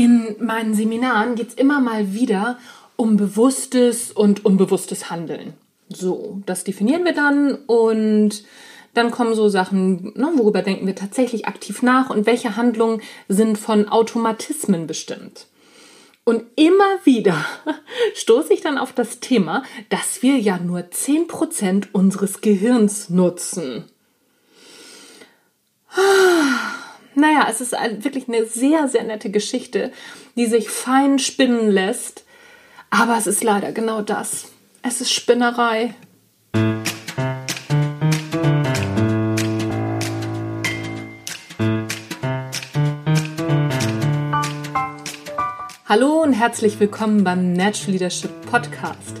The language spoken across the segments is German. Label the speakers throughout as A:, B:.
A: In meinen Seminaren geht es immer mal wieder um bewusstes und unbewusstes Handeln. So, das definieren wir dann und dann kommen so Sachen, ne, worüber denken wir tatsächlich aktiv nach und welche Handlungen sind von Automatismen bestimmt. Und immer wieder stoße ich dann auf das Thema, dass wir ja nur 10% unseres Gehirns nutzen. Naja, es ist wirklich eine sehr, sehr nette Geschichte, die sich fein spinnen lässt. Aber es ist leider genau das. Es ist Spinnerei. Hallo und herzlich willkommen beim Natural Leadership Podcast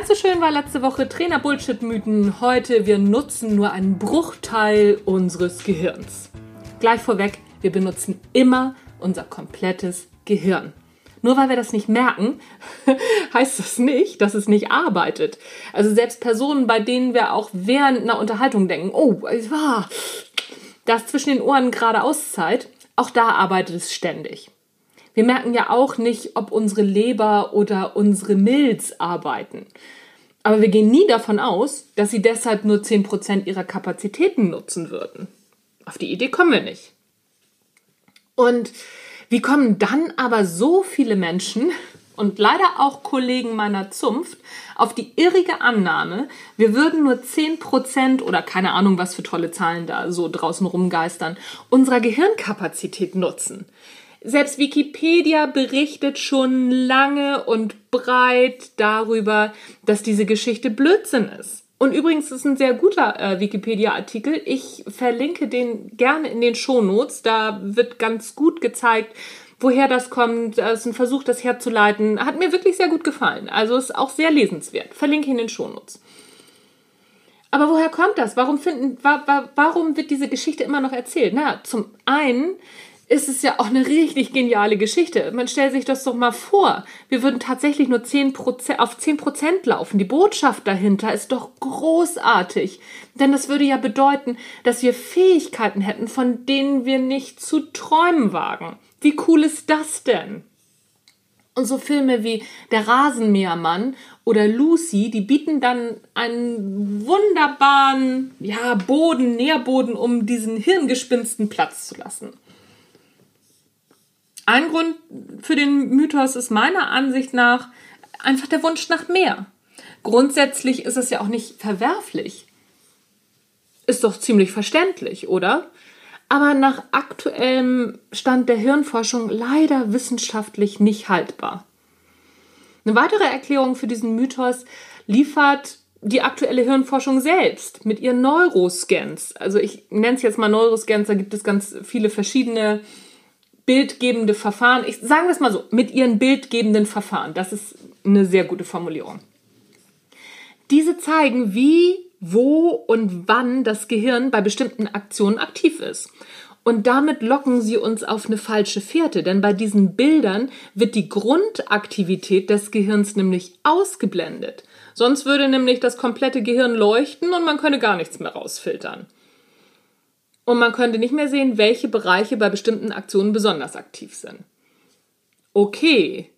A: Es so schön war letzte Woche, Trainer-Bullshit-Mythen. Heute, wir nutzen nur einen Bruchteil unseres Gehirns. Gleich vorweg, wir benutzen immer unser komplettes Gehirn. Nur weil wir das nicht merken, heißt das nicht, dass es nicht arbeitet. Also selbst Personen, bei denen wir auch während einer Unterhaltung denken, oh, es war das zwischen den Ohren gerade Auszeit, auch da arbeitet es ständig. Wir merken ja auch nicht, ob unsere Leber oder unsere Milz arbeiten. Aber wir gehen nie davon aus, dass sie deshalb nur 10% ihrer Kapazitäten nutzen würden. Auf die Idee kommen wir nicht. Und wie kommen dann aber so viele Menschen und leider auch Kollegen meiner Zunft auf die irrige Annahme, wir würden nur 10% oder keine Ahnung, was für tolle Zahlen da so draußen rumgeistern, unserer Gehirnkapazität nutzen. Selbst Wikipedia berichtet schon lange und breit darüber, dass diese Geschichte Blödsinn ist. Und übrigens ist ein sehr guter äh, Wikipedia-Artikel. Ich verlinke den gerne in den Shownotes. Da wird ganz gut gezeigt, woher das kommt. Es ist ein Versuch, das herzuleiten. Hat mir wirklich sehr gut gefallen. Also ist auch sehr lesenswert. Verlinke in den Shownotes. Aber woher kommt das? Warum, finden, wa, wa, warum wird diese Geschichte immer noch erzählt? Na, zum einen ist es ja auch eine richtig geniale Geschichte. Man stellt sich das doch mal vor. Wir würden tatsächlich nur 10%, auf 10% laufen. Die Botschaft dahinter ist doch großartig. Denn das würde ja bedeuten, dass wir Fähigkeiten hätten, von denen wir nicht zu träumen wagen. Wie cool ist das denn? Und so Filme wie Der Rasenmähermann oder Lucy, die bieten dann einen wunderbaren, ja, Boden, Nährboden, um diesen Hirngespinsten Platz zu lassen. Ein Grund für den Mythos ist meiner Ansicht nach einfach der Wunsch nach mehr. Grundsätzlich ist es ja auch nicht verwerflich. Ist doch ziemlich verständlich, oder? Aber nach aktuellem Stand der Hirnforschung leider wissenschaftlich nicht haltbar. Eine weitere Erklärung für diesen Mythos liefert die aktuelle Hirnforschung selbst mit ihren Neuroscans. Also ich nenne es jetzt mal Neuroscans, da gibt es ganz viele verschiedene bildgebende Verfahren, ich sagen es mal so, mit ihren bildgebenden Verfahren. Das ist eine sehr gute Formulierung. Diese zeigen, wie, wo und wann das Gehirn bei bestimmten Aktionen aktiv ist. Und damit locken sie uns auf eine falsche Fährte, denn bei diesen Bildern wird die Grundaktivität des Gehirns nämlich ausgeblendet. Sonst würde nämlich das komplette Gehirn leuchten und man könnte gar nichts mehr rausfiltern. Und man könnte nicht mehr sehen, welche Bereiche bei bestimmten Aktionen besonders aktiv sind. Okay.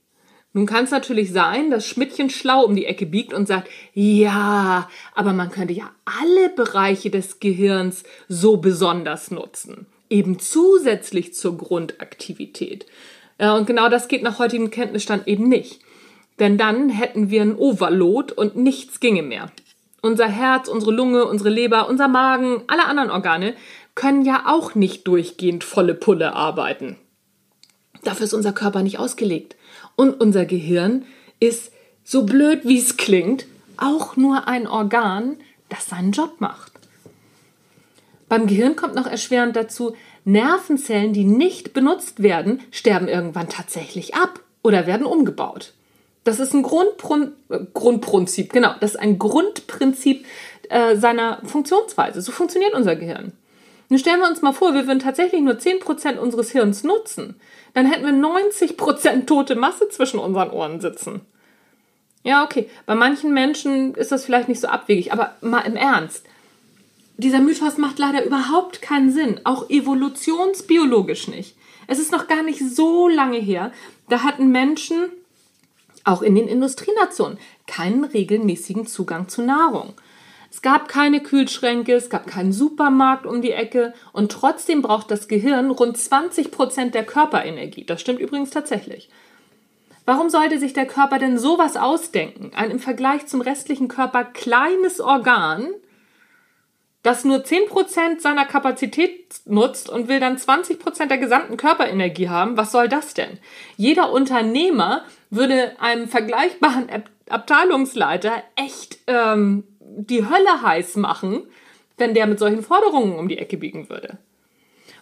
A: Nun kann es natürlich sein, dass Schmidtchen schlau um die Ecke biegt und sagt, ja, aber man könnte ja alle Bereiche des Gehirns so besonders nutzen. Eben zusätzlich zur Grundaktivität. Ja, und genau das geht nach heutigem Kenntnisstand eben nicht. Denn dann hätten wir ein Overload und nichts ginge mehr. Unser Herz, unsere Lunge, unsere Leber, unser Magen, alle anderen Organe können ja auch nicht durchgehend volle Pulle arbeiten. Dafür ist unser Körper nicht ausgelegt. Und unser Gehirn ist, so blöd wie es klingt, auch nur ein Organ, das seinen Job macht. Beim Gehirn kommt noch erschwerend dazu, Nervenzellen, die nicht benutzt werden, sterben irgendwann tatsächlich ab oder werden umgebaut. Das ist ein Grundprun äh, Grundprinzip, genau, das ist ein Grundprinzip äh, seiner Funktionsweise. So funktioniert unser Gehirn. Nun stellen wir uns mal vor, wir würden tatsächlich nur 10% unseres Hirns nutzen. Dann hätten wir 90% tote Masse zwischen unseren Ohren sitzen. Ja, okay. Bei manchen Menschen ist das vielleicht nicht so abwegig, aber mal im Ernst. Dieser Mythos macht leider überhaupt keinen Sinn, auch evolutionsbiologisch nicht. Es ist noch gar nicht so lange her, da hatten Menschen, auch in den Industrienationen, keinen regelmäßigen Zugang zu Nahrung. Es gab keine Kühlschränke, es gab keinen Supermarkt um die Ecke und trotzdem braucht das Gehirn rund 20 Prozent der Körperenergie. Das stimmt übrigens tatsächlich. Warum sollte sich der Körper denn sowas ausdenken? Ein im Vergleich zum restlichen Körper kleines Organ, das nur 10% seiner Kapazität nutzt und will dann 20% der gesamten Körperenergie haben. Was soll das denn? Jeder Unternehmer würde einem vergleichbaren Abteilungsleiter echt ähm, die Hölle heiß machen, wenn der mit solchen Forderungen um die Ecke biegen würde.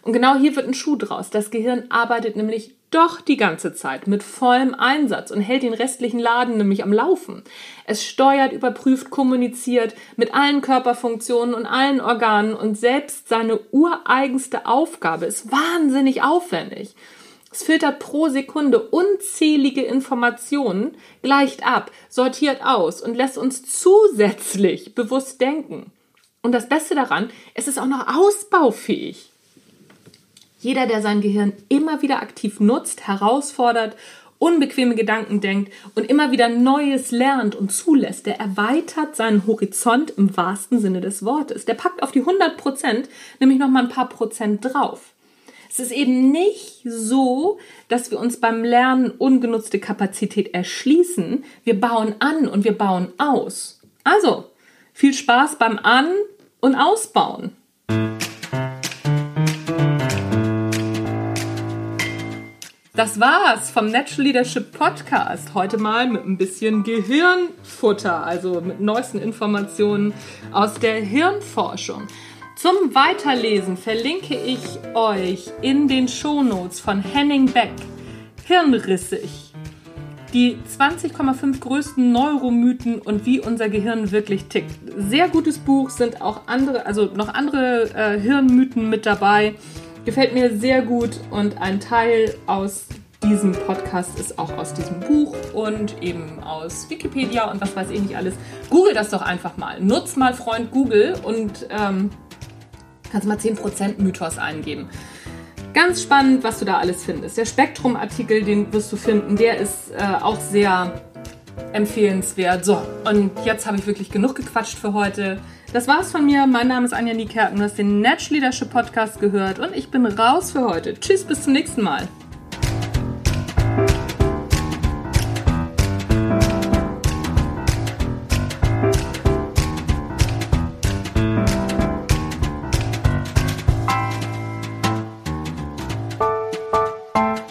A: Und genau hier wird ein Schuh draus. Das Gehirn arbeitet nämlich doch die ganze Zeit mit vollem Einsatz und hält den restlichen Laden nämlich am Laufen. Es steuert, überprüft, kommuniziert mit allen Körperfunktionen und allen Organen und selbst seine ureigenste Aufgabe ist wahnsinnig aufwendig. Es filtert pro Sekunde unzählige Informationen, gleicht ab, sortiert aus und lässt uns zusätzlich bewusst denken. Und das Beste daran, es ist auch noch ausbaufähig. Jeder, der sein Gehirn immer wieder aktiv nutzt, herausfordert, unbequeme Gedanken denkt und immer wieder Neues lernt und zulässt, der erweitert seinen Horizont im wahrsten Sinne des Wortes. Der packt auf die 100 Prozent nämlich noch mal ein paar Prozent drauf. Es ist eben nicht so, dass wir uns beim Lernen ungenutzte Kapazität erschließen. Wir bauen an und wir bauen aus. Also, viel Spaß beim An- und Ausbauen. Das war's vom Natural Leadership Podcast. Heute mal mit ein bisschen Gehirnfutter, also mit neuesten Informationen aus der Hirnforschung. Zum Weiterlesen verlinke ich euch in den Shownotes von Henning Beck Hirnrissig. Die 20,5 größten Neuromythen und wie unser Gehirn wirklich tickt. Sehr gutes Buch, sind auch andere, also noch andere äh, Hirnmythen mit dabei. Gefällt mir sehr gut und ein Teil aus diesem Podcast ist auch aus diesem Buch und eben aus Wikipedia und was weiß ich nicht alles. Google das doch einfach mal. Nutz mal Freund Google und ähm, kannst mal 10% Mythos eingeben. Ganz spannend, was du da alles findest. Der Spektrum-Artikel, den wirst du finden, der ist äh, auch sehr empfehlenswert. So, und jetzt habe ich wirklich genug gequatscht für heute. Das war's von mir. Mein Name ist Anja Niekerken. Du hast den Natural Leadership Podcast gehört und ich bin raus für heute. Tschüss, bis zum nächsten Mal. Bye.